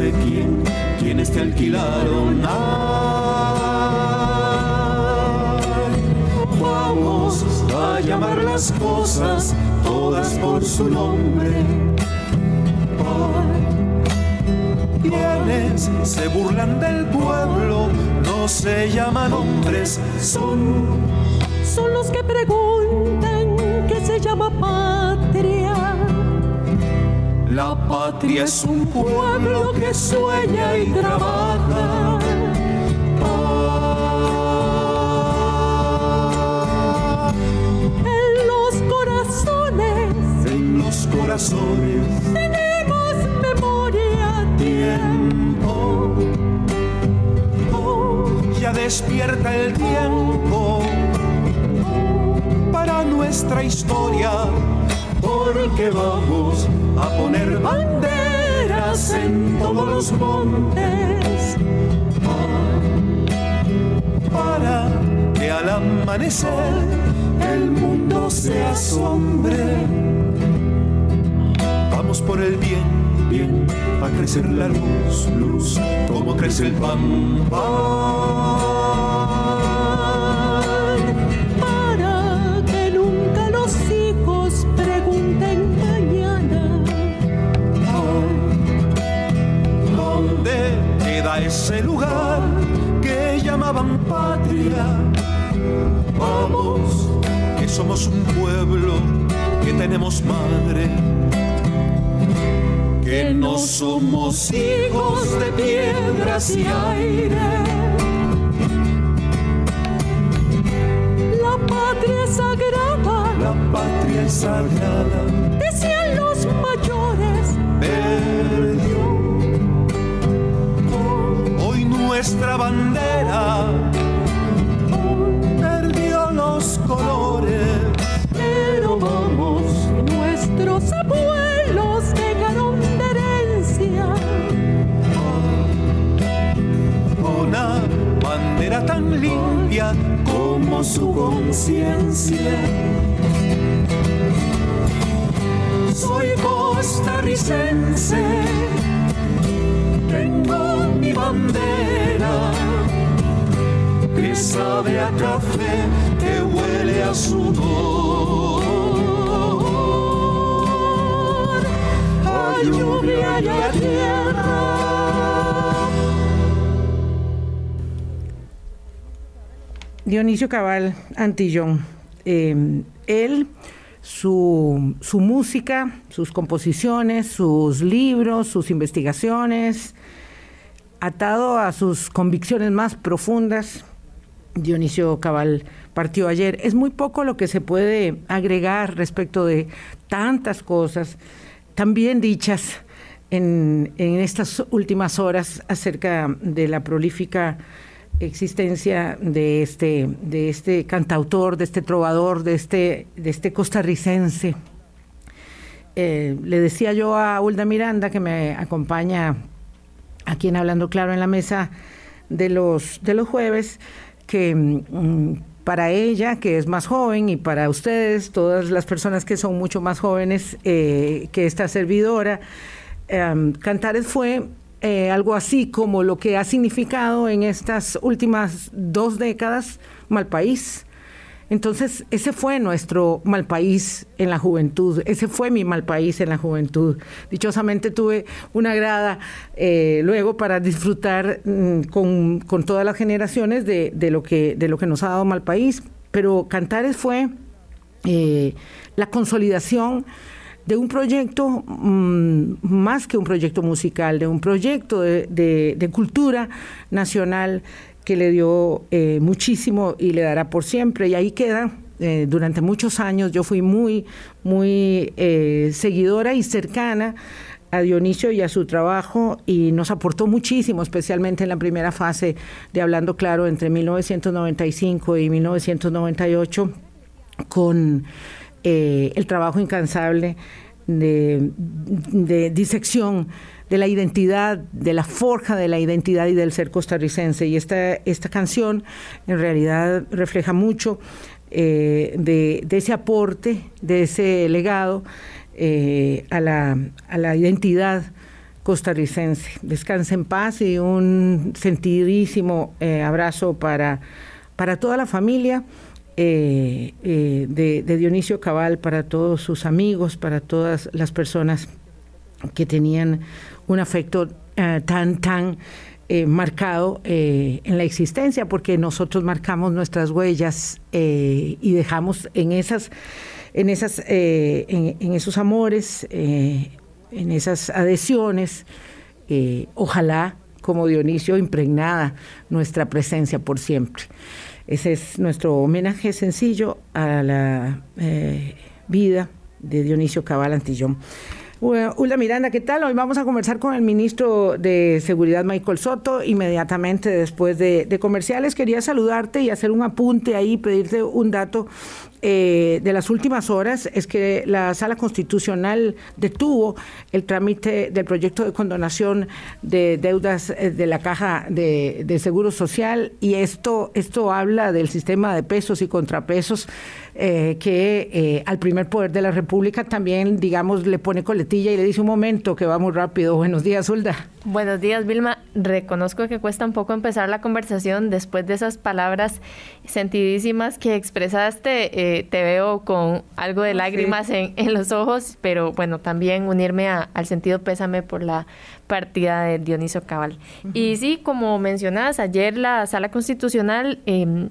Quién, quienes te alquilaron. vamos a llamar las cosas todas por su nombre. quienes se burlan del pueblo no se llaman hombres, son, son los que preguntan qué se llama patria la patria es un pueblo que sueña y trabaja. En los corazones, en los corazones, tenemos memoria, tiempo. Oh, ya despierta el tiempo para nuestra historia porque vamos a poner banderas en todos los montes para que al amanecer el mundo se asombre. Vamos por el bien, bien, a crecer la luz, luz, como crece el pan, ese lugar que llamaban patria. Vamos, que somos un pueblo, que tenemos madre, que no somos hijos de piedras y aire. La patria es sagrada, la patria es sagrada, decían los mayores. Nuestra bandera. Perdió los colores, pero vamos, nuestros abuelos dejaron de herencia. Una bandera tan limpia como su conciencia. Soy costarricense, tengo mi bandera que sabe a café, que huele a sudor, a lluvia y a tierra. Dionisio Cabal Antillón. Eh, él, su, su, música, sus composiciones, sus libros, sus investigaciones, atado a sus convicciones más profundas, Dionisio Cabal partió ayer. Es muy poco lo que se puede agregar respecto de tantas cosas, también dichas en, estas últimas horas acerca de la prolífica existencia de este, de este cantautor, de este trovador, de este, de este costarricense. Eh, le decía yo a Hulda Miranda, que me acompaña aquí en Hablando Claro en la mesa de los, de los jueves, que mm, para ella, que es más joven, y para ustedes, todas las personas que son mucho más jóvenes eh, que esta servidora, eh, Cantares fue eh, algo así como lo que ha significado en estas últimas dos décadas Malpaís. Entonces, ese fue nuestro mal país en la juventud, ese fue mi mal país en la juventud. Dichosamente tuve una grada eh, luego para disfrutar mm, con, todas las generaciones de, lo que, nos ha dado mal país, pero Cantares fue eh, la consolidación de un proyecto mm, más que un proyecto musical, de un proyecto de, cultura nacional que le dio eh, muchísimo y le dará por siempre. Y ahí queda. Eh, durante muchos años yo fui muy, muy eh, seguidora y cercana a Dionisio y a su trabajo y nos aportó muchísimo, especialmente en la primera fase de Hablando Claro entre 1995 y 1998 con eh, el trabajo incansable de, disección de la identidad, de la forja de la identidad y del ser costarricense. Y esta, esta canción en realidad refleja mucho eh, de, ese aporte, de ese legado eh, a, la, a la identidad costarricense. Descanse en paz y un sentidísimo abrazo para, para toda la familia. Eh, eh, de, Dionisio Cabal para todos sus amigos, para todas las personas que tenían un afecto eh, tan, tan marcado en la existencia, porque nosotros marcamos nuestras huellas y dejamos en esas, en esas, en, esos amores, en esas adhesiones, ojalá como Dionisio impregnada nuestra presencia por siempre. Ese es nuestro homenaje sencillo a la eh, vida de Dionisio Cabal Antillón. Hulda Miranda, ¿qué tal? Hoy vamos a conversar con el ministro de Seguridad, Michael Soto, inmediatamente después de, de comerciales. Quería saludarte y hacer un apunte ahí, pedirte un dato eh, de las últimas horas es que la Sala Constitucional detuvo el trámite del proyecto de condonación de deudas eh, de la Caja de, Seguro Social y esto, esto habla del sistema de pesos y contrapesos eh, que al primer poder de la República también, digamos, le pone coletilla y le dice un momento que va muy rápido. Buenos días, Hulda. Buenos días, Vilma. Reconozco que cuesta un poco empezar la conversación después de esas palabras sentidísimas que expresaste. Te veo con algo de ah, lágrimas en, los ojos, pero bueno, también unirme al sentido pésame por la partida de Dionisio Cabal. Y sí, como mencionabas, ayer la Sala Constitucional eh,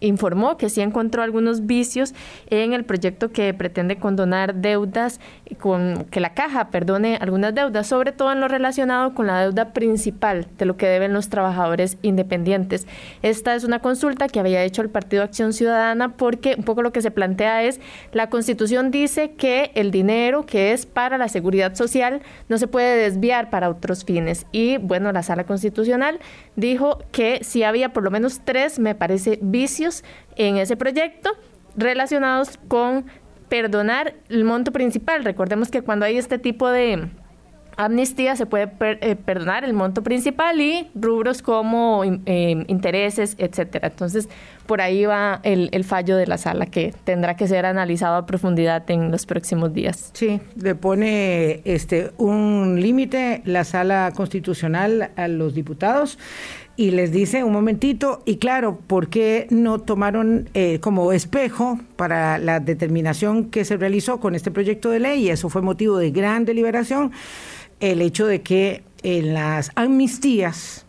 informó que sí encontró algunos vicios en el proyecto que pretende condonar deudas, con que la caja perdone algunas deudas, sobre todo en lo relacionado con la deuda principal de lo que deben los trabajadores independientes. Esta es una consulta que había hecho el Partido Acción Ciudadana porque un poco lo que se plantea es la Constitución dice que el dinero que es para la seguridad social no se puede desviar para otros fines y bueno, la Sala Constitucional dijo que si había por lo menos tres, me parece, vicios en ese proyecto relacionados con perdonar el monto principal. Recordemos que cuando hay este tipo de amnistía se puede eh, perdonar el monto principal y rubros como eh, intereses, etcétera. Entonces, por ahí va el, fallo de la sala que tendrá que ser analizado a profundidad en los próximos días. Sí, le pone este un límite la sala constitucional a los diputados y les dice un momentito, y claro, ¿por qué no tomaron eh, como espejo para la determinación que se realizó con este proyecto de ley? Y eso fue motivo de gran deliberación, el hecho de que en las amnistías,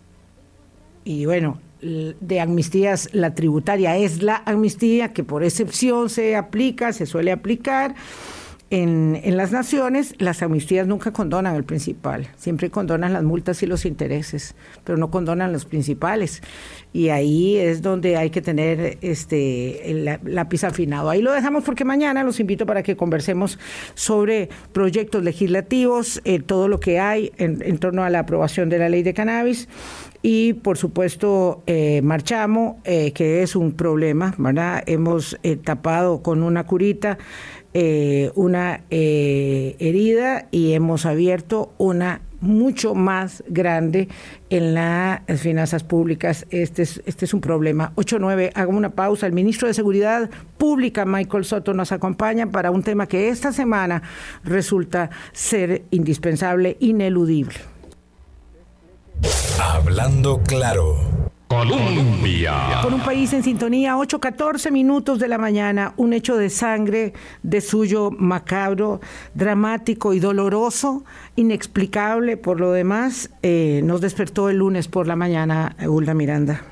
y bueno, de amnistías la tributaria es la amnistía que por excepción se aplica, se suele aplicar, en, en, las naciones las amnistías nunca condonan el principal, siempre condonan las multas y los intereses, pero no condonan los principales. Y ahí es donde hay que tener este el lápiz afinado. Ahí lo dejamos porque mañana los invito para que conversemos sobre proyectos legislativos, eh, todo lo que hay en, en, torno a la aprobación de la ley de cannabis y por supuesto eh, marchamo, eh, que es un problema, ¿verdad? Hemos tapado con una curita eh, una eh, herida y hemos abierto una mucho más grande en las finanzas públicas. Este es, este es un problema. 8-9, hago una pausa. El ministro de Seguridad Pública, Michael Soto, nos acompaña para un tema que esta semana resulta ser indispensable, ineludible. Hablando claro Colombia. Por un país en sintonía, 8.14 minutos de la mañana, un hecho de sangre, de suyo macabro, dramático y doloroso, inexplicable por lo demás, eh, nos despertó el lunes por la mañana, Hulda Miranda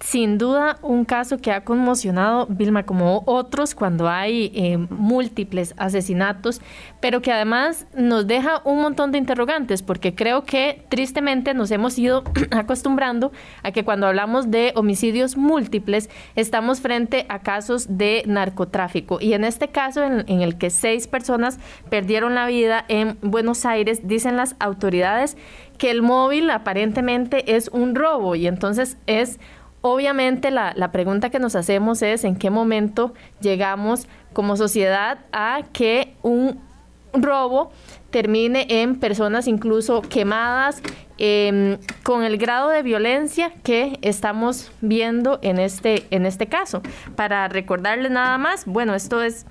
sin duda un caso que ha conmocionado Vilma como otros cuando hay eh, múltiples asesinatos, pero que además nos deja un montón de interrogantes, porque creo que tristemente nos hemos ido acostumbrando a que cuando hablamos de homicidios múltiples estamos frente a casos de narcotráfico. Y en este caso, en, en el que seis personas perdieron la vida en Buenos Aires, dicen las autoridades que el móvil aparentemente es un robo y entonces es Obviamente la, pregunta que nos hacemos es en qué momento llegamos como sociedad a que un robo termine en personas incluso quemadas, em, con el grado de violencia que estamos viendo en este, en este caso. Para recordarles nada más, bueno, esto es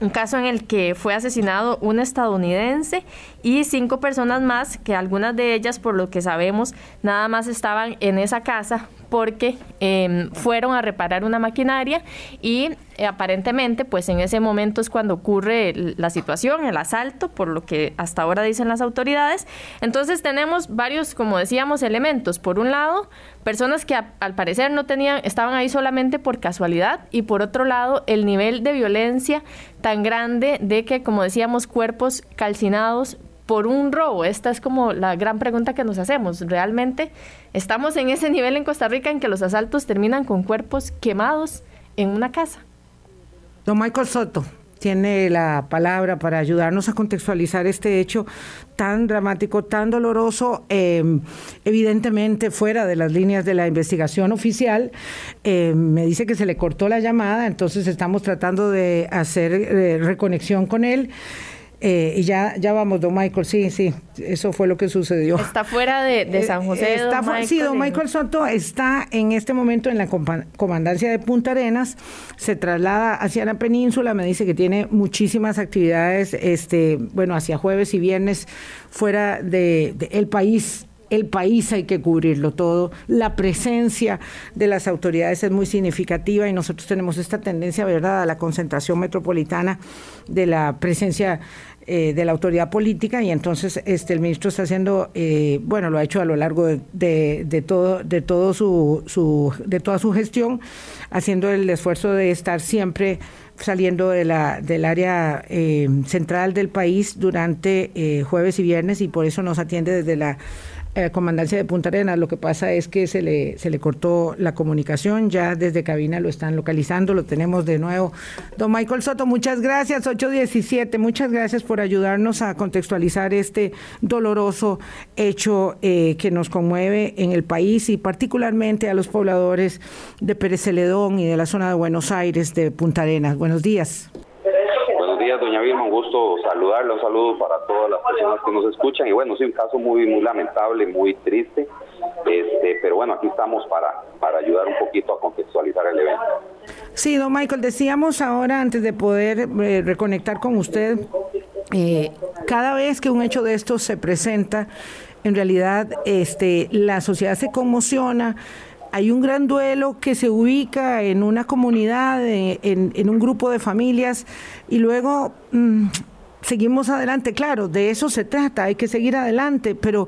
un caso en el que fue asesinado un estadounidense y cinco personas más, que algunas de ellas, por lo que sabemos, nada más estaban en esa casa porque em, fueron a reparar una maquinaria y eh, aparentemente pues en ese momento es cuando ocurre la situación, el asalto, por lo que hasta ahora dicen las autoridades. Entonces tenemos varios, como decíamos, elementos. Por un lado, personas que al parecer no tenían, estaban ahí solamente por casualidad y por otro lado, el nivel de violencia tan grande de que, como decíamos, cuerpos calcinados por un robo? Esta es como la gran pregunta que nos hacemos. ¿Realmente estamos en ese nivel en Costa Rica en que los asaltos terminan con cuerpos quemados en una casa? Don Michael Soto tiene la palabra para ayudarnos a contextualizar este hecho tan dramático, tan doloroso, em, evidentemente fuera de las líneas de la investigación oficial. Em, me dice que se le cortó la llamada, entonces estamos tratando de hacer eh, reconexión con él. Eh, y ya, ya vamos, don Michael, sí, sí, eso fue lo que sucedió. Está fuera de, San José. Está, sí, don Michael Soto está en este momento en la comandancia de Punta Arenas, se traslada hacia la península, me dice que tiene muchísimas actividades, este, bueno, hacia jueves y viernes fuera del de, el país el país hay que cubrirlo todo. La presencia de las autoridades es muy significativa y nosotros tenemos esta tendencia, ¿verdad?, a la concentración metropolitana de la presencia eh, de la autoridad política y entonces este el ministro está haciendo eh, bueno lo ha hecho a lo largo de, todo de todo su, de toda su gestión haciendo el esfuerzo de estar siempre saliendo de la del área eh, central del país durante jueves y viernes y por eso nos atiende desde la eh, comandancia de Punta Arenas. Lo que pasa es que se le, se le cortó la comunicación, ya desde cabina lo están localizando, lo tenemos de nuevo. Don Michael Soto, muchas gracias, 817, muchas gracias por ayudarnos a contextualizar este doloroso hecho eh, que nos conmueve en el país y particularmente a los pobladores de Pérez Celedón y de la zona de Buenos Aires, de Punta Arenas. Buenos días días, doña Vilma. Un gusto saludarla. Un saludo para todas las personas que nos escuchan. Y bueno, sí, un caso muy, muy lamentable, muy triste. Este, pero bueno, aquí estamos para, para ayudar un poquito a contextualizar el evento. Sí, don Michael, decíamos ahora, antes de poder eh, reconectar con usted, eh, cada vez que un hecho de estos se presenta, en realidad este, la sociedad se conmociona, hay un gran duelo que se ubica en una comunidad, eh, en, un grupo de familias y luego... Mm, seguimos adelante, claro, de eso se trata, hay que seguir adelante, pero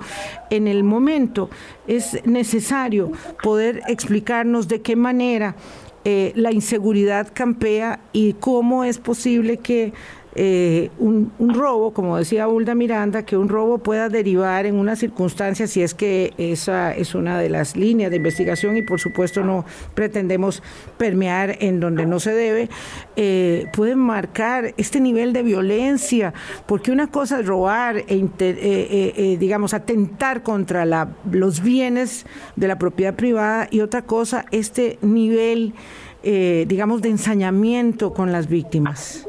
en el momento es necesario poder explicarnos de qué manera eh, la inseguridad campea y cómo es posible que eh, un, robo, como decía Hulda Miranda, que un robo pueda derivar en una circunstancia, si es que esa es una de las líneas de investigación y por supuesto no pretendemos permear en donde no se debe, eh, puede marcar este nivel de violencia, porque una cosa es robar e, eh, digamos, atentar contra la, los bienes de la propiedad privada y otra cosa, este nivel, digamos, de ensañamiento con las víctimas.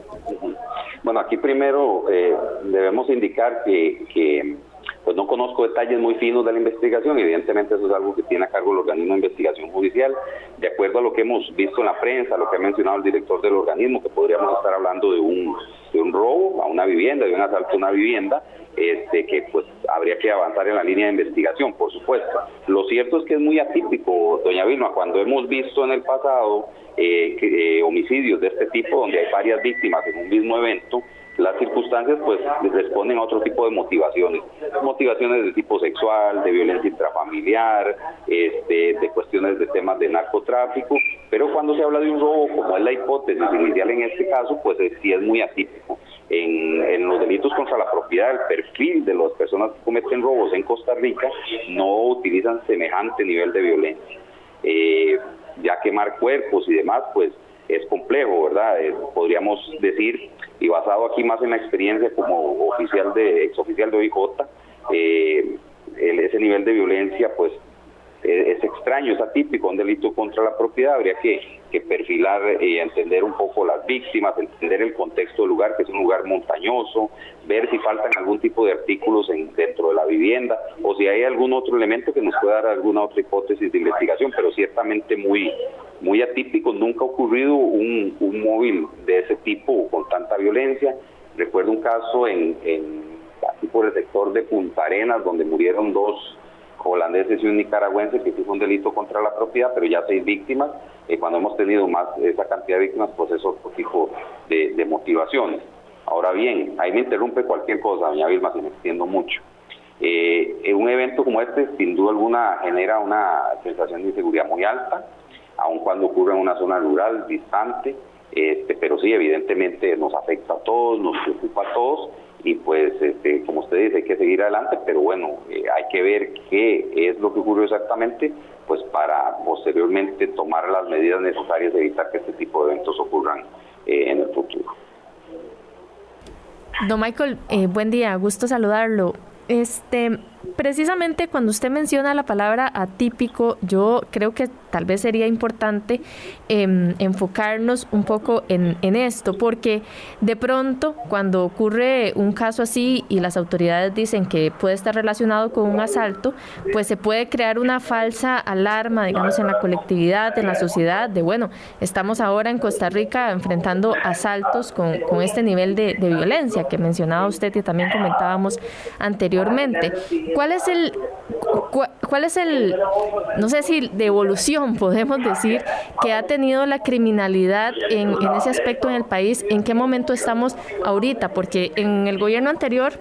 Bueno, aquí primero eh, debemos indicar que, pues no conozco detalles muy finos de la investigación, evidentemente eso es algo que tiene a cargo el organismo de investigación judicial, de acuerdo a lo que hemos visto en la prensa, lo que ha mencionado el director del organismo, que podríamos estar hablando de un, robo a una vivienda, de un asalto a una vivienda, este, que pues habría que avanzar en la línea de investigación, por supuesto. Lo cierto es que es muy atípico, doña Vilma, cuando hemos visto en el pasado eh, eh, homicidios de este tipo, donde hay varias víctimas en un mismo evento, las circunstancias pues responden a otro tipo de motivaciones, motivaciones de tipo sexual, de violencia intrafamiliar, este, de cuestiones de temas de narcotráfico, pero cuando se habla de un robo, como es la hipótesis inicial en este caso, pues sí es muy atípico. En, en, los delitos contra la propiedad, el perfil de las personas que cometen robos en Costa Rica no utilizan semejante nivel de violencia. Eh, ya quemar cuerpos y demás, pues es complejo, ¿verdad? Eh, podríamos decir, y basado aquí más en la experiencia como oficial de, exoficial de OIJ, eh, ese nivel de violencia, pues es extraño, es atípico, un delito contra la propiedad, habría que, perfilar y entender un poco las víctimas, entender el contexto del lugar, que es un lugar montañoso, ver si faltan algún tipo de artículos en, dentro de la vivienda o si hay algún otro elemento que nos pueda dar alguna otra hipótesis de investigación, pero ciertamente muy, muy atípico, nunca ha ocurrido un, un móvil de ese tipo con tanta violencia. Recuerdo un caso en, en aquí por el sector de Punta Arenas, donde murieron dos holandeses y un nicaragüense que hizo un delito contra la propiedad, pero ya seis víctimas. Eh, cuando hemos tenido más esa cantidad de víctimas, pues es otro tipo de, motivaciones. Ahora bien, ahí me interrumpe cualquier cosa, doña Vilma, si me extiendo mucho. Eh, un evento como este, sin duda alguna, genera una sensación de inseguridad muy alta, aun cuando ocurre en una zona rural, distante, este, pero sí, evidentemente nos afecta a todos, nos preocupa a todos y pues este, como usted dice hay que seguir adelante pero bueno eh, hay que ver qué es lo que ocurrió exactamente pues para posteriormente tomar las medidas necesarias de evitar que este tipo de eventos ocurran eh, en el futuro Don Michael, eh, buen día, gusto saludarlo. Este, precisamente cuando usted menciona la palabra atípico, yo creo que tal vez sería importante em, enfocarnos un poco en, esto, porque de pronto cuando ocurre un caso así y las autoridades dicen que puede estar relacionado con un asalto, pues se puede crear una falsa alarma, digamos, en la colectividad, en la sociedad, de bueno, estamos ahora en Costa Rica enfrentando asaltos con, este nivel de, de violencia que mencionaba usted y también comentábamos anteriormente. ¿Cuál es el, cuál es el, no sé si de evolución podemos decir, que ha tenido la criminalidad en, ese aspecto en el país? ¿En qué momento estamos ahorita? Porque en el gobierno anterior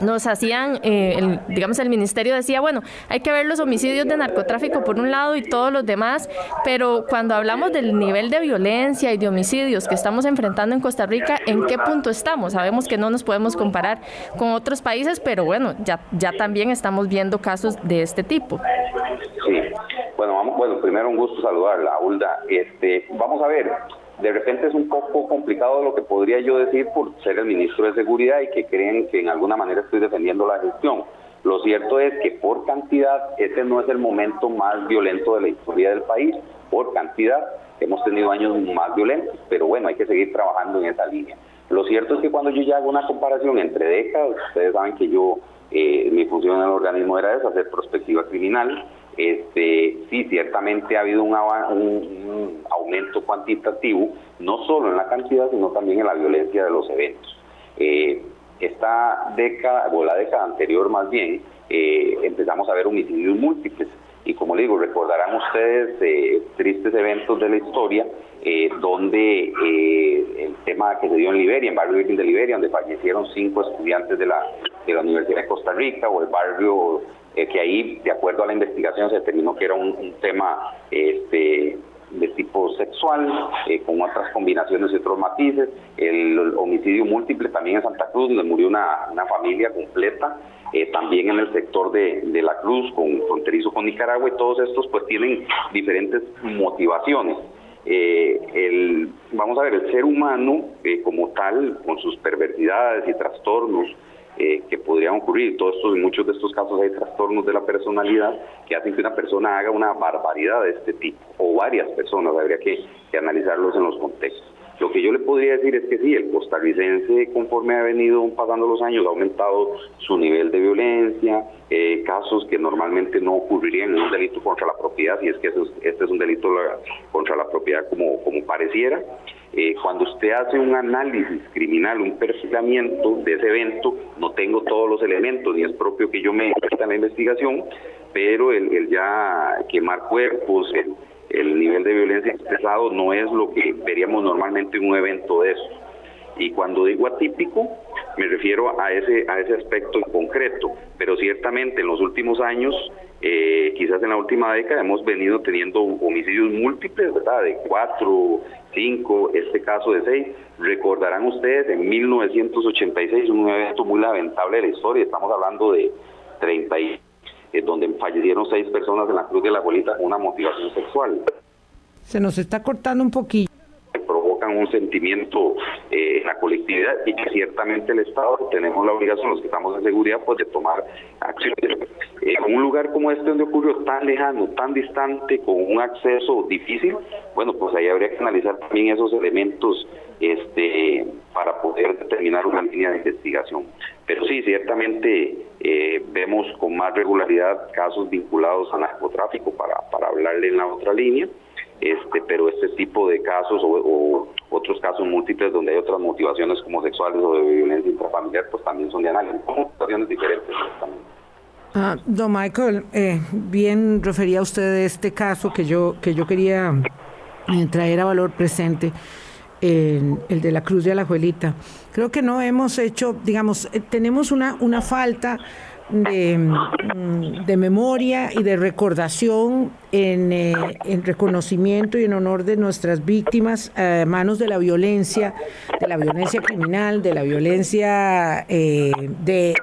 nos hacían, eh, digamos, el ministerio decía, bueno, hay que ver los homicidios de narcotráfico por un lado y todos los demás, pero cuando hablamos del nivel de violencia y de homicidios que estamos enfrentando en Costa Rica, ¿en qué punto estamos? Sabemos que no nos podemos comparar con otros países, pero bueno, ya, ya estamos viendo casos de este tipo. Sí, bueno, vamos, bueno, primero un gusto saludarla, Hulda. Este, vamos a ver, de repente es un poco complicado lo que podría yo decir por ser el ministro de Seguridad y que creen que en alguna manera estoy defendiendo la gestión. Lo cierto es que por cantidad ese no es el momento más violento de la historia del país. Por cantidad hemos tenido años más violentos, pero bueno, hay que seguir trabajando en esa línea. Lo cierto es que cuando yo ya hago una comparación entre décadas, ustedes saben que yo, eh, mi función en el organismo era esa, hacer prospectiva criminal, este, sí, ciertamente ha habido un, aumento cuantitativo, no solo en la cantidad, sino también en la violencia de los eventos. Eh, esta década, o la década anterior más bien, eh, empezamos a ver homicidios múltiples. Y como le digo, recordarán ustedes eh, tristes eventos de la historia, donde el tema que se dio en Liberia, en barrio de Liberia, donde fallecieron cinco estudiantes de la, de la Universidad de Costa Rica, o el barrio eh, que ahí, de acuerdo a la investigación, se determinó que era un, tema este, de tipo sexual, eh, con otras combinaciones y otros matices. El, homicidio múltiple también en Santa Cruz, donde murió una, familia completa. Eh, también en el sector de, de, la Cruz, con fronterizo con Nicaragua, y todos estos pues tienen diferentes motivaciones. El, vamos a ver, el ser humano como tal, con sus perversidades y trastornos, eh, que podrían ocurrir. Todos estos, en muchos de estos casos hay trastornos de la personalidad que hacen que una persona haga una barbaridad de este tipo, o varias personas, habría que, analizarlos en los contextos. Lo que yo le podría decir es que sí, el costarricense, conforme ha venido pasando los años, ha aumentado su nivel de violencia, eh, casos que normalmente no ocurrirían en un delito contra la propiedad, y es que este es un delito contra la propiedad como, como pareciera. Eh, cuando usted hace un análisis criminal, un perfilamiento de ese evento, no tengo todos los elementos, ni es propio que yo me meta en la investigación, pero el, el ya quemar cuerpos, el el nivel de violencia expresado no es lo que veríamos normalmente en un evento de eso. Y cuando digo atípico, me refiero a ese, a ese aspecto en concreto, pero ciertamente en los últimos años, eh, quizás en la última década, hemos venido teniendo homicidios múltiples, ¿verdad? De cuatro, cinco, este caso de seis. Recordarán ustedes en 1986, un evento muy lamentable de la historia, estamos hablando de 30 y donde fallecieron seis personas en la Cruz de la Abuelita con una motivación sexual. Se nos está cortando un poquito. Provocan un sentimiento eh, en la colectividad y que ciertamente el Estado tenemos la obligación, los que estamos en seguridad, pues de tomar acciones. En un lugar como este donde ocurrió tan lejano, tan distante, con un acceso difícil, bueno, pues ahí habría que analizar también esos elementos este, para poder determinar una línea de investigación. Pero sí, ciertamente eh, vemos con más regularidad casos vinculados a narcotráfico, para, para hablarle en la otra línea, este, pero este tipo de casos o, otros casos múltiples donde hay otras motivaciones como sexuales o de violencia intrafamiliar, pues también son de análisis, son situaciones diferentes también. Ah, don Michael, eh, bien refería usted este caso que yo que yo quería eh, traer a valor presente el, el de la Cruz de Alajuelita. Creo que no hemos hecho, digamos, eh, tenemos una, una falta de, mm, de, memoria y de recordación en, eh, en, reconocimiento y en honor de nuestras víctimas a manos de la violencia, de la violencia criminal, de la violencia eh, de,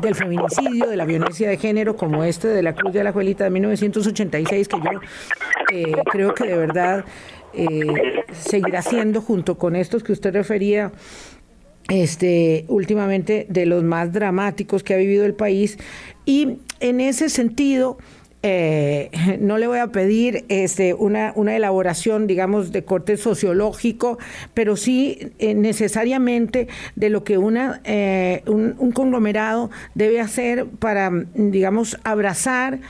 del feminicidio, de la violencia de género, como este de la Cruz de Alajuelita de 1986, que yo creo que de verdad eh, seguirá siendo, junto con estos que usted refería, este, últimamente de los más dramáticos que ha vivido el país. Y en ese sentido, eh, no le voy a pedir este, una, una, elaboración, digamos, de corte sociológico, pero sí eh, necesariamente de lo que una, eh, un, un, conglomerado debe hacer para, digamos, abrazar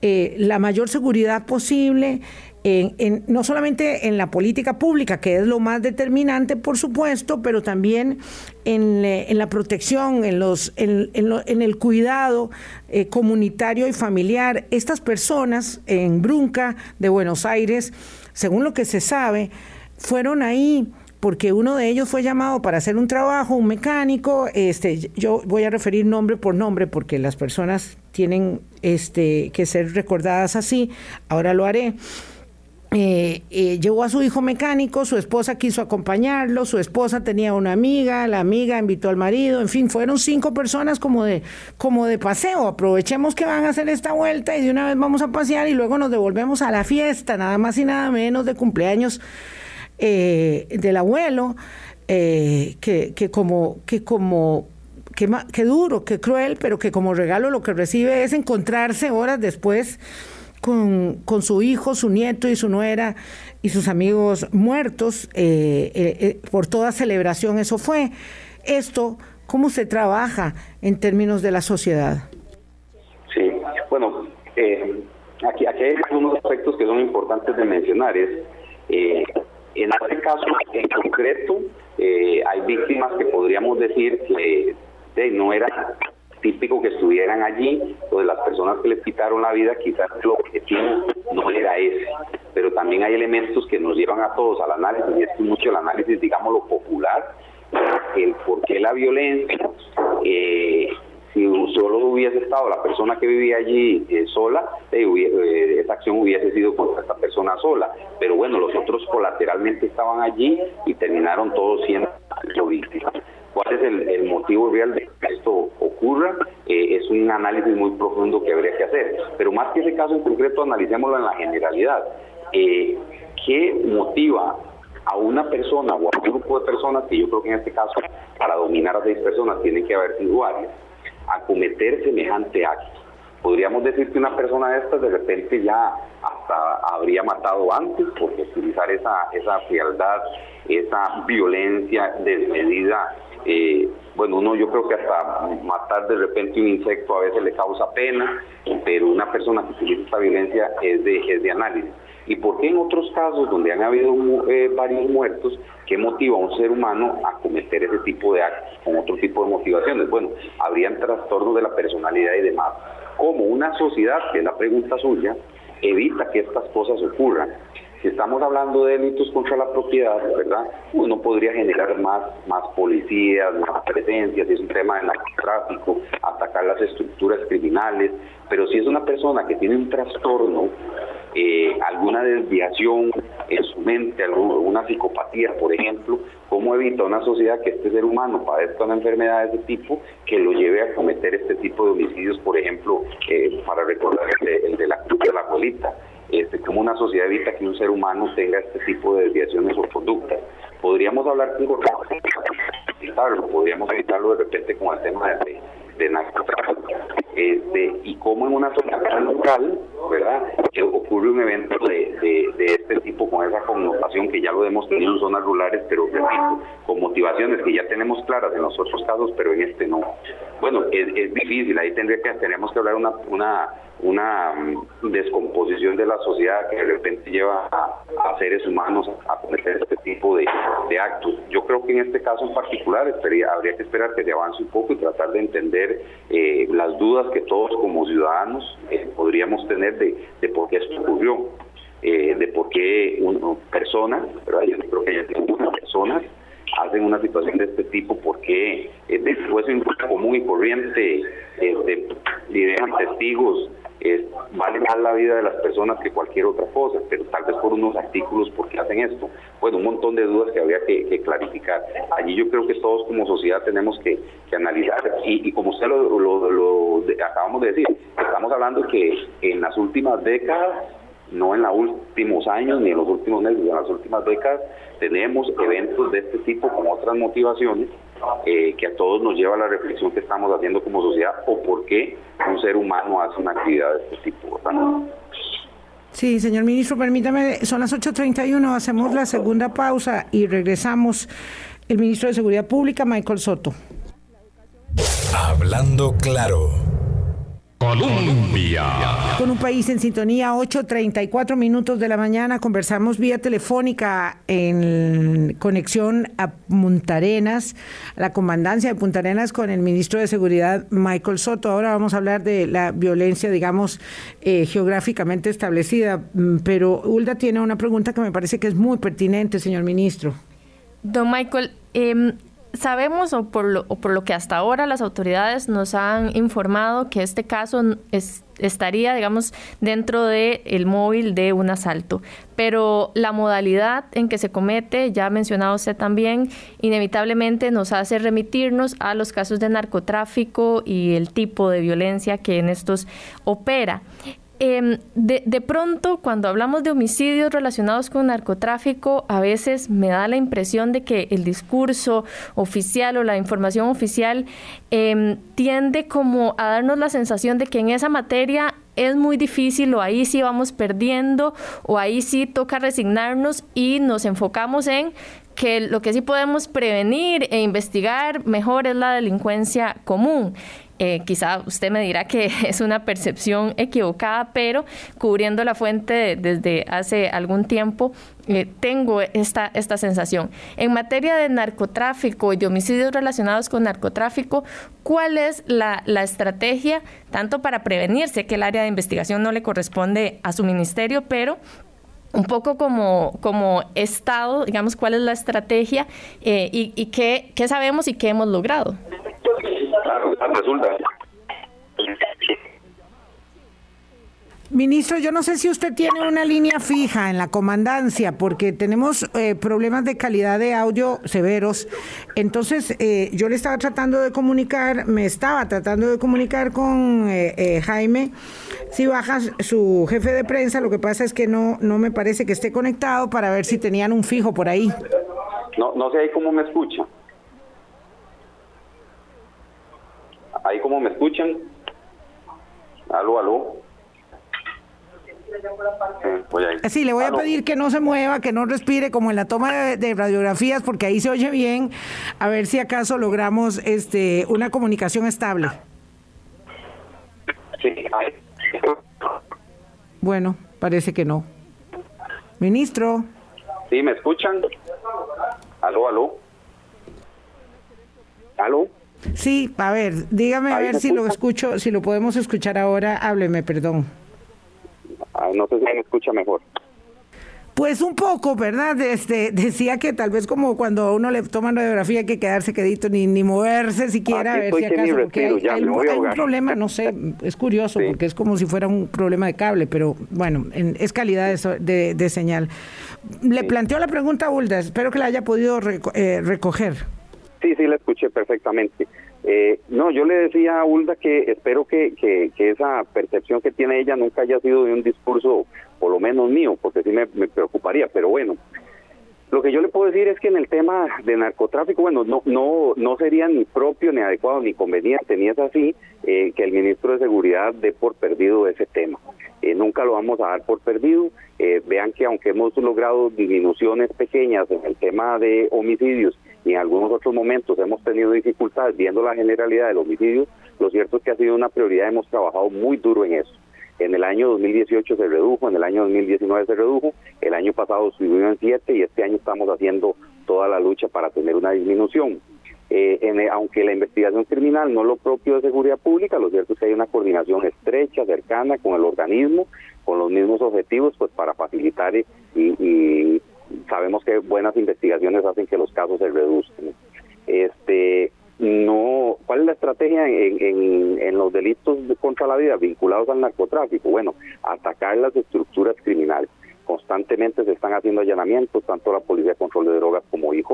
la mayor seguridad posible en, no solamente en la política pública, que es lo más determinante, por supuesto, pero también en, eh, la protección, en, los, en, el cuidado eh, comunitario y familiar. Estas personas en Brunca de Buenos Aires, según lo que se sabe, fueron ahí porque uno de ellos fue llamado para hacer un trabajo, un mecánico, este, yo voy a referir nombre por nombre porque las personas tienen este, que ser recordadas así, ahora lo haré. Eh, eh, llevó a su hijo mecánico, su esposa quiso acompañarlo, su esposa tenía una amiga, la amiga invitó al marido, en fin, fueron cinco personas como de, como de paseo, aprovechemos que van a hacer esta vuelta y de una vez vamos a pasear y luego nos devolvemos a la fiesta, nada más y nada menos de cumpleaños eh, del abuelo, que, que como, que como que duro, que cruel, pero que como regalo lo que recibe es encontrarse horas después con, con, su hijo, su nieto y su nuera y sus amigos muertos eh, eh, eh, por toda celebración. Eso fue. Esto, ¿cómo se trabaja en términos de la sociedad? Sí, bueno, aquí, aquí hay algunos aspectos que son importantes de mencionar. Es, en este caso en concreto, hay víctimas que podríamos decir que no eran típico que estuvieran allí, o de las personas que les quitaron la vida, quizás el objetivo no era ese, pero también hay elementos que nos llevan a todos al análisis, y es mucho el análisis, digamos, lo popular, el por qué la violencia, eh, si solo hubiese estado la persona que vivía allí eh, sola, eh, eh, esa acción hubiese sido contra esta persona sola, pero bueno, los otros colateralmente estaban allí y terminaron todos siendo víctimas cuál es el, motivo real de que esto ocurra, eh, es un análisis muy profundo que habría que hacer. Pero más que ese caso en concreto, analicémoslo en la generalidad. Eh, ¿Qué motiva a una persona o a un grupo de personas, que yo creo que en este caso para dominar a seis personas tienen que haber sido varias, a cometer semejante acto? Podríamos decir que una persona de estas de repente ya hasta habría matado antes, porque utilizar esa, esa frialdad, esa violencia desmedida, eh, bueno, uno yo creo que hasta matar de repente un insecto a veces le causa pena, pero una persona que utiliza esta violencia es de, es de análisis. ¿Y por qué en otros casos donde han habido eh, varios muertos, qué motiva a un ser humano a cometer ese tipo de actos con otro tipo de motivaciones? Bueno, habrían trastornos de la personalidad y demás. ¿Cómo una sociedad, que es la pregunta suya, evita que estas cosas ocurran? Si estamos hablando de delitos contra la propiedad, ¿verdad? Uno podría generar más, más policías, más presencias, si es un tema de narcotráfico, atacar las estructuras criminales, pero si es una persona que tiene un trastorno, eh, alguna desviación en su mente, alguna psicopatía, por ejemplo, ¿cómo evita una sociedad que este ser humano padezca una enfermedad de ese tipo que lo lleve a cometer este tipo de homicidios, por ejemplo, eh, para recordar el de, la cruz de la colita? Este, como una sociedad evita que un ser humano tenga este tipo de desviaciones o conductas. Podríamos hablar con evitarlo, podríamos evitarlo de repente con el tema de, de narcotráfico. Este, y como en una zona local, ¿verdad? Que ocurre un evento de, de, este tipo con esa connotación que ya lo hemos tenido en zonas rurales, pero repito, con motivaciones que ya tenemos claras en los otros casos, pero en este no. Bueno, es, es difícil, ahí tendría que, tenemos que hablar una, una una mm, descomposición de la sociedad que de repente lleva a, seres humanos a cometer este tipo de, actos. Yo creo que en este caso en particular habría que esperar que se avance un poco y tratar de entender eh, las dudas que todos como ciudadanos eh, podríamos tener de, por qué esto ocurrió, eh, de por qué una persona, ¿verdad? yo creo que ya una persona hacen una situación de este tipo porque después de un común y corriente de, dejan testigos vale más la vida de las personas que cualquier otra cosa, pero tal vez por unos artículos, porque hacen esto? Bueno, un montón de dudas que habría que, clarificar. Allí yo creo que todos como sociedad tenemos que, analizar, y, como usted lo, lo, acabamos de decir, estamos hablando que en las últimas décadas no en los últimos años ni en los últimos meses, en las últimas décadas tenemos eventos de este tipo con otras motivaciones eh, que a todos nos lleva a la reflexión que estamos haciendo como sociedad o por qué un ser humano hace una actividad de este tipo. Sí, señor ministro, permítame, son las 8.31, hacemos la segunda pausa y regresamos. El ministro de Seguridad Pública, Michael Soto. Hablando claro. Colombia. Con un país en sintonía, 8.34 minutos de la mañana, conversamos vía telefónica en conexión a Punta Arenas, la comandancia de Punta Arenas con el ministro de Seguridad, Michael Soto. Ahora vamos a hablar de la violencia, digamos, eh, geográficamente establecida, mm, pero Hulda tiene una pregunta que me parece que es muy pertinente, señor ministro. Don Michael, eh, sabemos o por, lo, por lo que hasta ahora las autoridades nos han informado que este caso estaría, digamos, dentro del el móvil de un asalto. Pero la modalidad en que se comete, ya mencionado usted también, inevitablemente nos hace remitirnos a los casos de narcotráfico y el tipo de violencia que en estos opera. De, de, pronto, cuando hablamos de homicidios relacionados con narcotráfico, a veces me da la impresión de que el discurso oficial o la información oficial em, tiende como a darnos la sensación de que en esa materia es muy difícil o ahí sí vamos perdiendo o ahí sí toca resignarnos y nos enfocamos en que lo que sí podemos prevenir e investigar mejor es la delincuencia común. Eh, quizá usted me dirá que es una percepción equivocada, pero cubriendo la fuente desde hace algún tiempo, eh, tengo esta, esta sensación. En materia de narcotráfico y de homicidios relacionados con narcotráfico, ¿cuál es la, la estrategia tanto para prevenirse que el área de investigación no le corresponde a su ministerio, pero un poco como, como Estado, digamos, cuál es la estrategia eh, y, y qué, qué sabemos y qué hemos logrado resulta. Ministro, yo no sé si usted tiene una línea fija en la comandancia, porque tenemos eh, problemas de calidad de audio severos. Entonces, eh, yo le estaba tratando de comunicar, me estaba tratando de comunicar con eh, Jaime si baja su jefe de prensa. Lo que pasa es que no, no me parece que esté conectado para ver si tenían un fijo por ahí. No, no sé cómo me escucha. Ahí como me escuchan. Aló, aló. Sí, le voy a pedir que no se mueva, que no respire como en la toma de, radiografías, porque ahí se oye bien, a ver si acaso logramos este una comunicación estable. Sí, bueno, parece que no. Ministro. Sí, ¿me escuchan? Aló, aló. ¿Aló? Sí, a ver, dígame a ver si lo escucho, si lo podemos escuchar ahora, hábleme, perdón. Ah, no sé si me escucha mejor. Pues un poco, ¿verdad? Este, decía que tal vez como cuando a uno le toman radiografía hay que quedarse quedito ni, ni moverse siquiera a ver si acaso, porque hay, un problema, no sé, es curioso, porque es como si fuera un problema de cable, pero bueno, es calidad de, de, señal. Le planteo la pregunta a Ulda, espero que la haya podido eh, recoger. Sí, sí, la escuché perfectamente. Eh, no, yo le decía a Ulda que espero que, esa percepción que tiene ella nunca haya sido de un discurso, por lo menos mío, porque sí me, preocuparía, pero bueno. Lo que yo le puedo decir es que en el tema de narcotráfico, bueno, no no no sería ni propio, ni adecuado, ni conveniente, ni es así, eh, que el ministro de Seguridad dé por perdido ese tema. Eh, nunca lo vamos a dar por perdido. vean que aunque hemos logrado disminuciones pequeñas en el tema de homicidios y en algunos otros momentos hemos tenido dificultades viendo la generalidad del homicidio, lo cierto es que ha sido una prioridad, hemos trabajado muy duro en eso. En el año 2018 se redujo, en el año 2019 se redujo, el año pasado subió en 7 y este año estamos haciendo toda la lucha para tener una disminución. Eh, en, aunque la investigación criminal no es lo propio de seguridad pública, lo cierto es que hay una coordinación estrecha, cercana con el organismo, con los mismos objetivos, pues para facilitar y, y sabemos que buenas investigaciones hacen que los casos se reduzcan. Este, no, ¿cuál es la estrategia en, los delitos contra la vida vinculados al narcotráfico? Bueno, atacar las estructuras criminales. Constantemente se están haciendo allanamientos, tanto la Policía de Control de Drogas como IJ,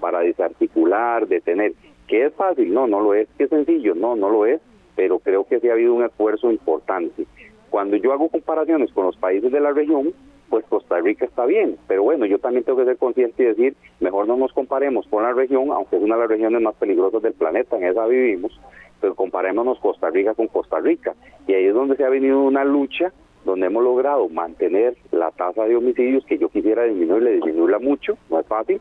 para desarticular, detener. ¿Qué es fácil? No, no lo es. ¿Qué sencillo? No, no lo es, pero creo que sí ha habido un esfuerzo importante. Cuando yo hago comparaciones con los países de la región, pues Costa Rica está bien, pero bueno, yo también tengo que ser consciente y decir, mejor no nos comparemos con la región, aunque es una de las regiones más peligrosas del planeta, en esa vivimos, pero comparémonos Costa Rica con Costa Rica. Y ahí es donde se ha venido una lucha donde hemos logrado mantener la tasa de homicidios, que yo quisiera disminuirla, disminuirla mucho, no es fácil,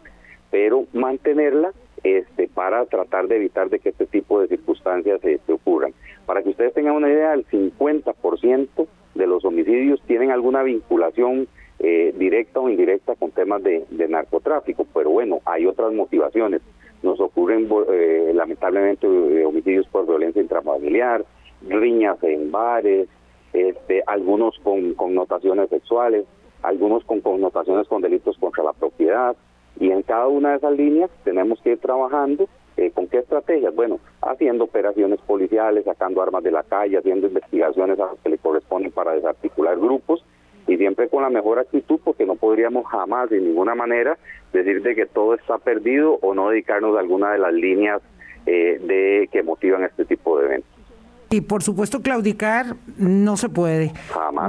pero mantenerla este, para tratar de evitar de que este tipo de circunstancias se, se ocurran. Para que ustedes tengan una idea, el 50% de los homicidios tienen alguna vinculación eh, directa o indirecta con temas de, narcotráfico, pero bueno, hay otras motivaciones. Nos ocurren eh, lamentablemente eh, homicidios por violencia intrafamiliar, riñas en bares, este, algunos con connotaciones sexuales, algunos con connotaciones con delitos contra la propiedad, y en cada una de esas líneas tenemos que ir trabajando eh, ¿Con qué estrategias? Bueno, haciendo operaciones policiales, sacando armas de la calle, haciendo investigaciones a las que le corresponden para desarticular grupos y siempre con la mejor actitud porque no podríamos jamás de ninguna manera decir de que todo está perdido o no dedicarnos a alguna de las líneas eh, de que motivan este tipo de eventos. Y por supuesto claudicar no se puede,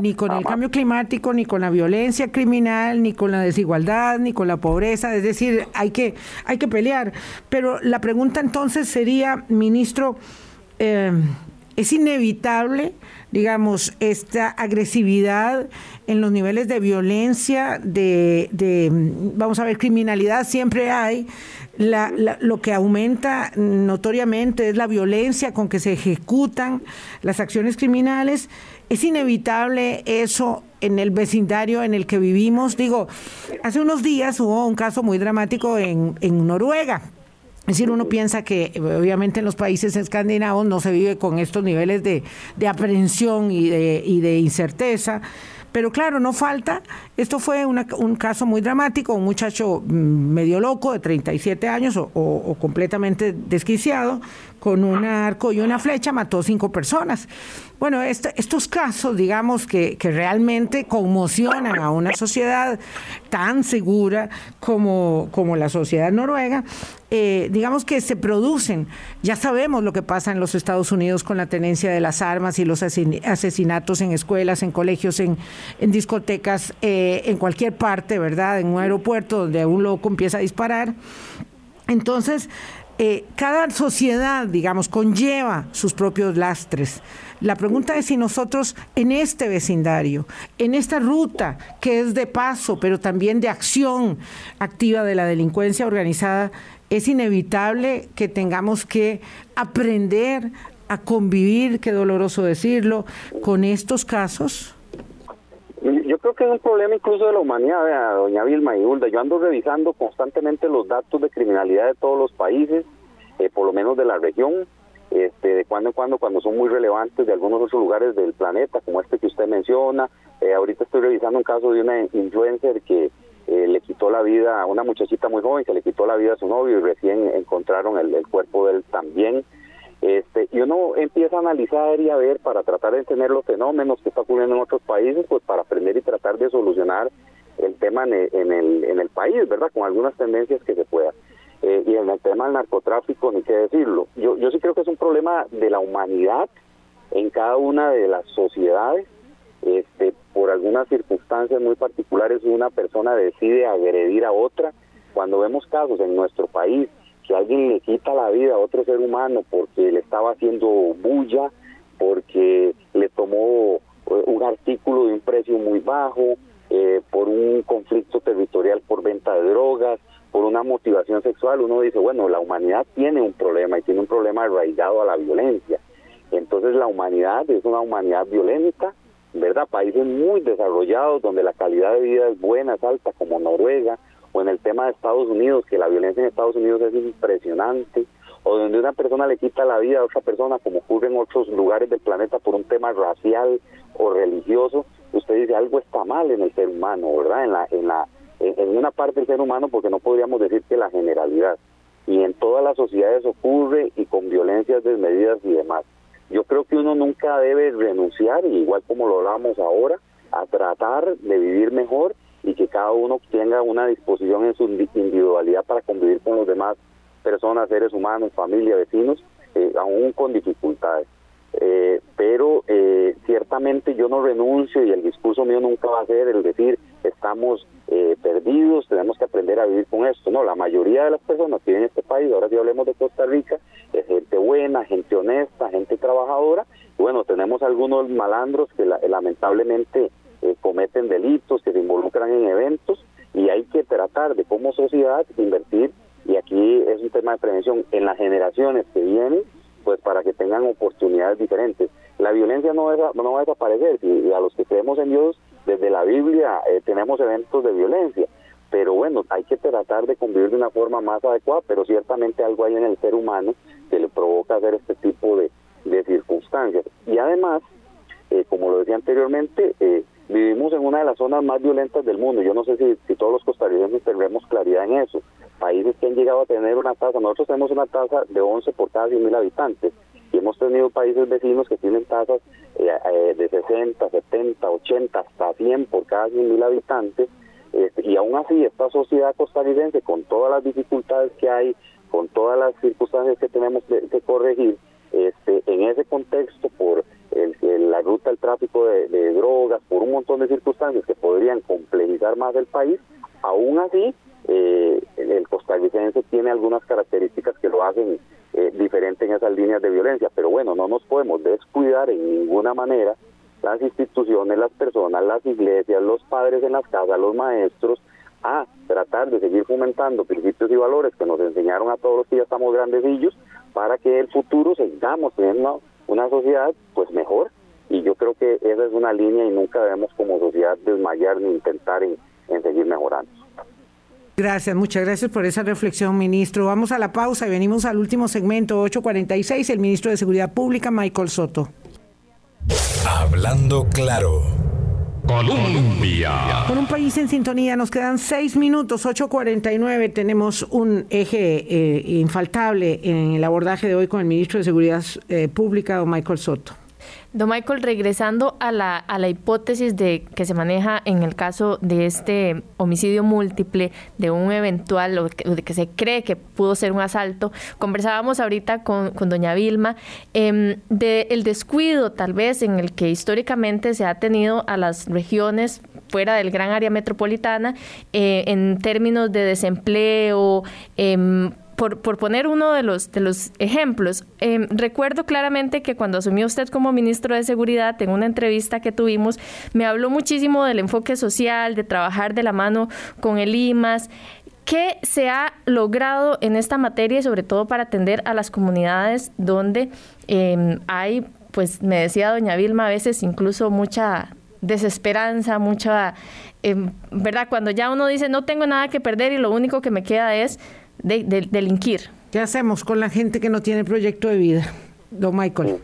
ni con el cambio climático, ni con la violencia criminal, ni con la desigualdad, ni con la pobreza, es decir, hay que, hay que pelear. Pero la pregunta entonces sería, ministro, eh, ¿es inevitable, digamos, esta agresividad en los niveles de violencia, de, de vamos a ver, criminalidad siempre hay? La, lo que aumenta notoriamente es la violencia con que se ejecutan las acciones criminales. Es inevitable eso en el vecindario en el que vivimos. Digo, hace unos días hubo un caso muy dramático en, en Noruega. Es decir, uno piensa que obviamente en los países escandinavos no se vive con estos niveles de, de aprehensión y de, y de incerteza. Pero claro, no falta. Esto fue un caso muy dramático, un muchacho mm, medio loco de 37 años o completamente desquiciado, con un arco y una flecha mató cinco personas. Bueno, este, estos casos, digamos, que, realmente conmocionan a una sociedad tan segura como, como la sociedad noruega, eh, digamos que se producen. Ya sabemos lo que pasa en los Estados Unidos con la tenencia de las armas y los asesinatos en escuelas, en colegios, en, en discotecas, eh, en cualquier parte, ¿verdad? En un aeropuerto donde un loco empieza a disparar. Entonces, eh, cada sociedad, digamos, conlleva sus propios lastres. La pregunta es si nosotros en este vecindario, en esta ruta que es de paso, pero también de acción activa de la delincuencia organizada, es inevitable que tengamos que aprender a convivir, qué doloroso decirlo, con estos casos? Yo creo que es un problema incluso de la humanidad, doña Vilma y Hulda. Yo ando revisando constantemente los datos de criminalidad de todos los países, eh, por lo menos de la región, este, de cuando en cuando, cuando son muy relevantes de algunos otros lugares del planeta, como este que usted menciona. Eh, ahorita estoy revisando un caso de una influencer que eh, le quitó la vida a una muchachita muy joven, que le quitó la vida a su novio y recién encontraron el cuerpo de él también. Este, y uno empieza a analizar y a ver para tratar de entender los fenómenos que está ocurriendo en otros países, pues para aprender y tratar de solucionar el tema en el, en el, país, ¿verdad? Con algunas tendencias que se puedan. Eh, y en el tema del narcotráfico, ni qué decirlo. Yo, yo sí creo que es un problema de la humanidad en cada una de las sociedades. Este, por algunas circunstancias muy particulares, una persona decide agredir a otra. Cuando vemos casos en nuestro país que alguien le quita la vida a otro ser humano porque le estaba haciendo bulla, porque le tomó eh, un artículo de un precio muy bajo, eh, por un conflicto territorial por venta de drogas, por una motivación sexual, uno dice, bueno, la humanidad tiene un problema y tiene un problema arraigado a la violencia. Entonces la humanidad es una humanidad violenta, ¿verdad? Países muy desarrollados donde la calidad de vida es buena, es alta, como Noruega, o en el tema de Estados Unidos, que la violencia en Estados Unidos es impresionante, o donde una persona le quita la vida a otra persona, como ocurre en otros lugares del planeta por un tema racial o religioso, usted dice algo está mal en el ser humano, ¿verdad? En la, en la, en una parte del ser humano, porque no podríamos decir que la generalidad. Y en todas las sociedades ocurre y con violencias desmedidas y demás. Yo creo que uno nunca debe renunciar, igual como lo hablamos ahora, a tratar de vivir mejor y que cada uno tenga una disposición en su individualidad para convivir con los demás personas, seres humanos, familia, vecinos, eh, aún con dificultades. Eh, pero eh, ciertamente yo no renuncio y el discurso mío nunca va a ser el decir estamos perdidos, tenemos que aprender a vivir con esto. No, la mayoría de las personas que viven en este país, ahora si hablemos de Costa Rica, es gente buena, gente honesta, gente trabajadora. bueno, tenemos algunos malandros que lamentablemente eh, cometen delitos, que se involucran en eventos y hay que tratar de como sociedad invertir, y aquí es un tema de prevención, en las generaciones que vienen, pues para que tengan oportunidades diferentes. La violencia no, no va a desaparecer, y, a los que creemos en Dios, desde la Biblia eh, tenemos eventos de violencia, pero bueno, hay que tratar de convivir de una forma más adecuada, pero ciertamente algo hay en el ser humano que le provoca hacer este tipo de, circunstancias. Y además, eh, como lo decía anteriormente, eh, Vivimos en una de las zonas más violentas del mundo. Yo no sé si, si todos los costarricenses tendremos claridad en eso. Países que han llegado a tener una tasa, nosotros tenemos una tasa de 11 por cada 100 mil habitantes y hemos tenido países vecinos que tienen tasas eh, eh, de 60, 70, 80, hasta 100 por cada 100 mil habitantes. Este, y aún así, esta sociedad costarricense, con todas las dificultades que hay, con todas las circunstancias que tenemos que corregir, este, en ese contexto, por la ruta del tráfico de, drogas, por un montón de circunstancias que podrían complejizar más el país, aún así eh, el costarricense tiene algunas características que lo hacen eh, diferente en esas líneas de violencia, pero bueno, no nos podemos descuidar en ninguna manera las instituciones, las personas, las iglesias, los padres en las casas, los maestros, a tratar de seguir fomentando principios y valores que nos enseñaron a todos los que ya estamos grandecillos para que el futuro sigamos teniendo una sociedad pues mejor y yo creo que esa es una línea y nunca debemos como sociedad desmayar ni intentar en, seguir mejorando. Gracias, muchas gracias por esa reflexión, ministro. Vamos a la pausa y venimos al último segmento, 846, el ministro de Seguridad Pública, Michael Soto. Hablando claro. Colombia. Con un país en sintonía, nos quedan seis minutos, 8.49. Tenemos un eje eh, infaltable en el abordaje de hoy con el ministro de Seguridad eh, Pública, don Michael Soto. Don Michael, regresando a la, a la hipótesis de que se maneja en el caso de este homicidio múltiple, de un eventual, o de que se cree que pudo ser un asalto, conversábamos ahorita con, doña Vilma eh, del descuido tal vez en el que históricamente se ha tenido a las regiones fuera del gran área metropolitana eh, en términos de desempleo, em, por, poner uno de los, de los ejemplos, em, recuerdo claramente que cuando asumió usted como ministro de Seguridad, en una entrevista que tuvimos, me habló muchísimo del enfoque social, de trabajar de la mano con el IMAS. ¿Qué se ha logrado en esta materia y sobre todo para atender a las comunidades donde em, hay, pues me decía doña Vilma, a veces incluso mucha desesperanza, mucha, em, ¿verdad? Cuando ya uno dice no tengo nada que perder y lo único que me queda es de, delinquir. ¿Qué hacemos con la gente que no tiene proyecto de vida, don Michael?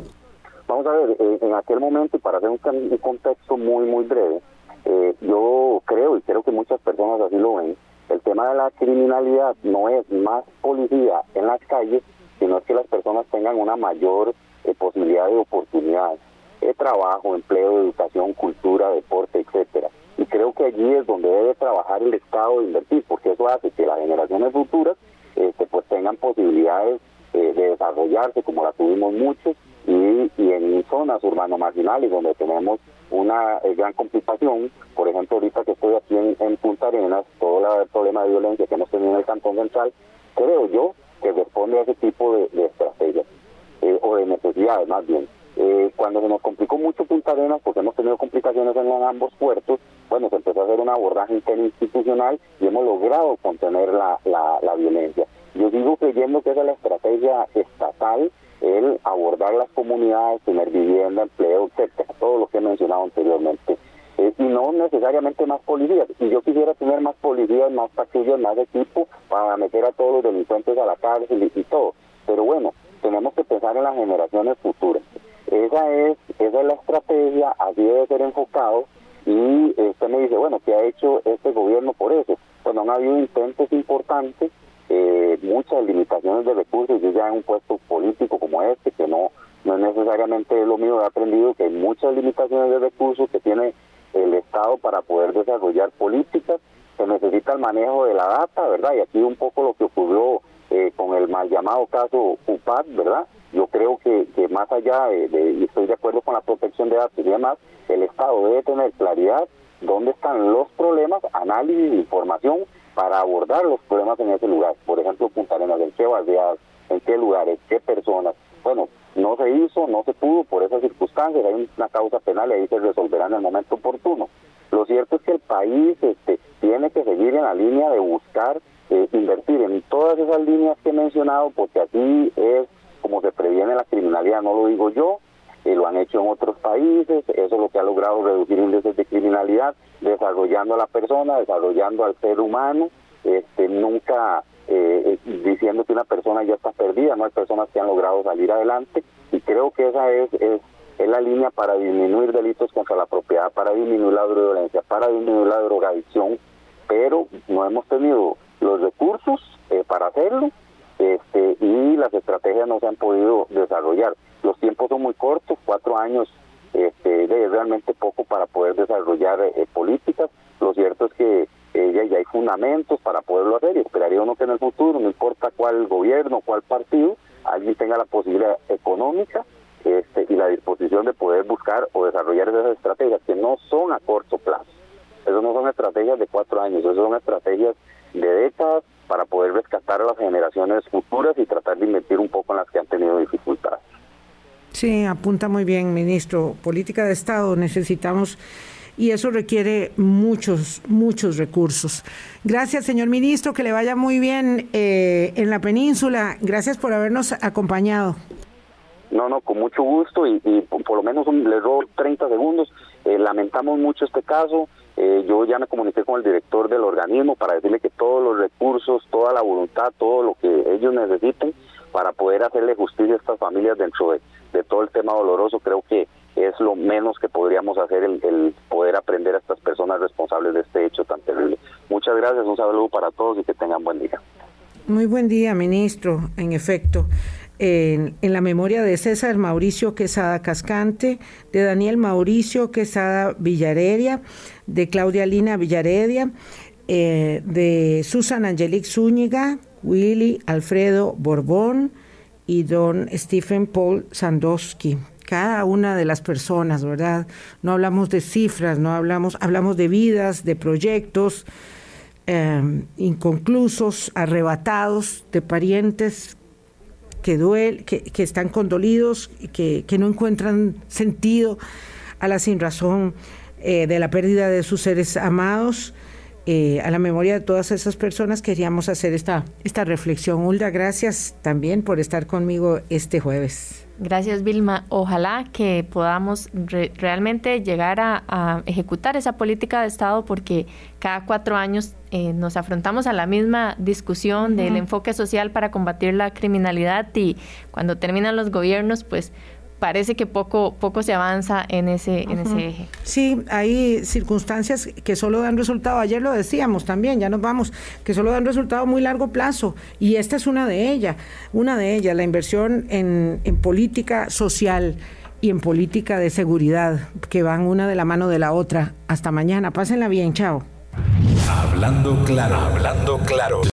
Vamos a ver, en aquel momento, para hacer un, contexto muy, muy breve, eh, yo creo, y creo que muchas personas así lo ven, el tema de la criminalidad no es más policía en las calles, sino es que las personas tengan una mayor eh, posibilidad de oportunidades, de trabajo, empleo, educación, cultura, deporte, etcétera. Y creo que allí es donde debe trabajar el Estado de invertir, porque eso hace que las generaciones futuras este, pues tengan posibilidades eh, de desarrollarse, como la tuvimos muchos, y, en zonas urbano-marginales donde tenemos una eh, gran complicación. Por ejemplo, ahorita que estoy aquí en, Punta Arenas, todo el problema de violencia que hemos tenido en el Cantón Central, creo yo que responde a ese tipo de, estrategias, eh, o de necesidades más bien. Eh, cuando se nos complicó mucho Punta Arenas, porque hemos tenido complicaciones en, ambos puertos, bueno, se empezó a hacer un abordaje interinstitucional y hemos logrado contener la, la, violencia. Yo sigo creyendo que esa es la estrategia estatal el abordar las comunidades, tener vivienda, empleo, etcétera, todo lo que he mencionado anteriormente. Eh, y no necesariamente más policías. Y yo quisiera tener más policías, más patrullas, más equipo para meter a todos los delincuentes a la cárcel y, todo. Pero bueno, tenemos que pensar en las generaciones futuras. Esa es, esa es la estrategia, así debe ser enfocado. Y usted me dice, bueno, ¿qué ha hecho este gobierno por eso? Pues no han habido intentos importantes eh, muchas limitaciones de recursos. Yo ya en un puesto político como este, que no, no es necesariamente lo mío, he aprendido que hay muchas limitaciones de recursos que tiene el Estado para poder desarrollar políticas. Se necesita el manejo de la data, ¿verdad? Y aquí un poco lo que ocurrió eh, con el mal llamado caso UPAD, ¿verdad? Yo creo que, que más allá de, y estoy de acuerdo con la protección de datos y demás, el Estado debe tener claridad dónde están los problemas, análisis, información para abordar los problemas en ese lugar. Por ejemplo, Punta ¿en qué barriadas, en qué lugares, qué personas? Bueno, no se hizo, no se pudo por esas circunstancias, hay una causa penal y ahí se resolverá en el momento oportuno. Lo cierto es que el país este, tiene que seguir en la línea de buscar eh, invertir en todas esas líneas que he mencionado, porque así es como se previene la criminalidad, no lo digo yo, lo han hecho en otros países, eso es lo que ha logrado reducir índices de criminalidad, desarrollando a la persona, desarrollando al ser humano, este, nunca eh, eh, diciendo que una persona ya está perdida, no hay personas que han logrado salir adelante y creo que esa es, es, es la línea para disminuir delitos contra la propiedad, para disminuir la violencia, para disminuir la drogadicción, pero no hemos tenido los recursos para hacerlo este, y las estrategias no se han podido desarrollar. Los tiempos son muy cortos, cuatro años este, es realmente poco para poder desarrollar eh, políticas. Lo cierto es que eh, ya, hay fundamentos para poderlo hacer y esperaría uno que en el futuro, no importa cuál gobierno, cuál partido, alguien tenga la posibilidad económica este, y la disposición de poder buscar o desarrollar esas estrategias que no son a corto plazo. Esas no son estrategias de cuatro años, esas son estrategias de décadas para poder rescatar a las generaciones futuras y tratar de invertir un poco en las que han tenido dificultades. Sí, apunta muy bien, ministro. Política de Estado necesitamos y eso requiere muchos, muchos recursos. Gracias, señor ministro, que le vaya muy bien eh, en la península. Gracias por habernos acompañado. No, no, con mucho gusto y, por, lo menos le doy 30 segundos. Eh, lamentamos mucho este caso. Eh, yo ya me comuniqué con el director del organismo para decirle que todos los recursos, toda la voluntad, todo lo que ellos necesiten para poder hacerle justicia a estas familias dentro de, todo el tema doloroso, creo que es lo menos que podríamos hacer el, poder aprender a estas personas responsables de este hecho tan terrible. Muchas gracias, un saludo para todos y que tengan buen día. Muy buen día, ministro. En efecto, en, la memoria de César Mauricio Quesada Cascante, de Daniel Mauricio Quesada Villaredia, de Claudia Lina Villaredia, eh, de Susan Angelique Zúñiga, Willy Alfredo Borbón y don Stephen Paul Sandowski. Cada una de las personas, ¿verdad? No hablamos de cifras, no hablamos, hablamos de vidas, de proyectos, eh, inconclusos, arrebatados de parientes que, duel, que, que están condolidos, que, que no encuentran sentido a la sinrazón eh, de la pérdida de sus seres amados. Eh, a la memoria de todas esas personas queríamos hacer esta, esta reflexión. Hulda, gracias también por estar conmigo este jueves. Gracias, Vilma. Ojalá que podamos re realmente llegar a, a, ejecutar esa política de Estado porque cada cuatro años eh, nos afrontamos a la misma discusión uh -huh. del enfoque social para combatir la criminalidad y cuando terminan los gobiernos, pues parece que poco, poco se avanza en ese, uh -huh. en ese eje. Sí, hay circunstancias que solo dan resultado. Ayer lo decíamos también, ya nos vamos, que solo dan resultado a muy largo plazo. Y esta es una de ellas, una de ellas, la inversión en, en política social y en política de seguridad, que van una de la mano de la otra. Hasta mañana, pásenla bien, chao. Hablando claro, hablando claro.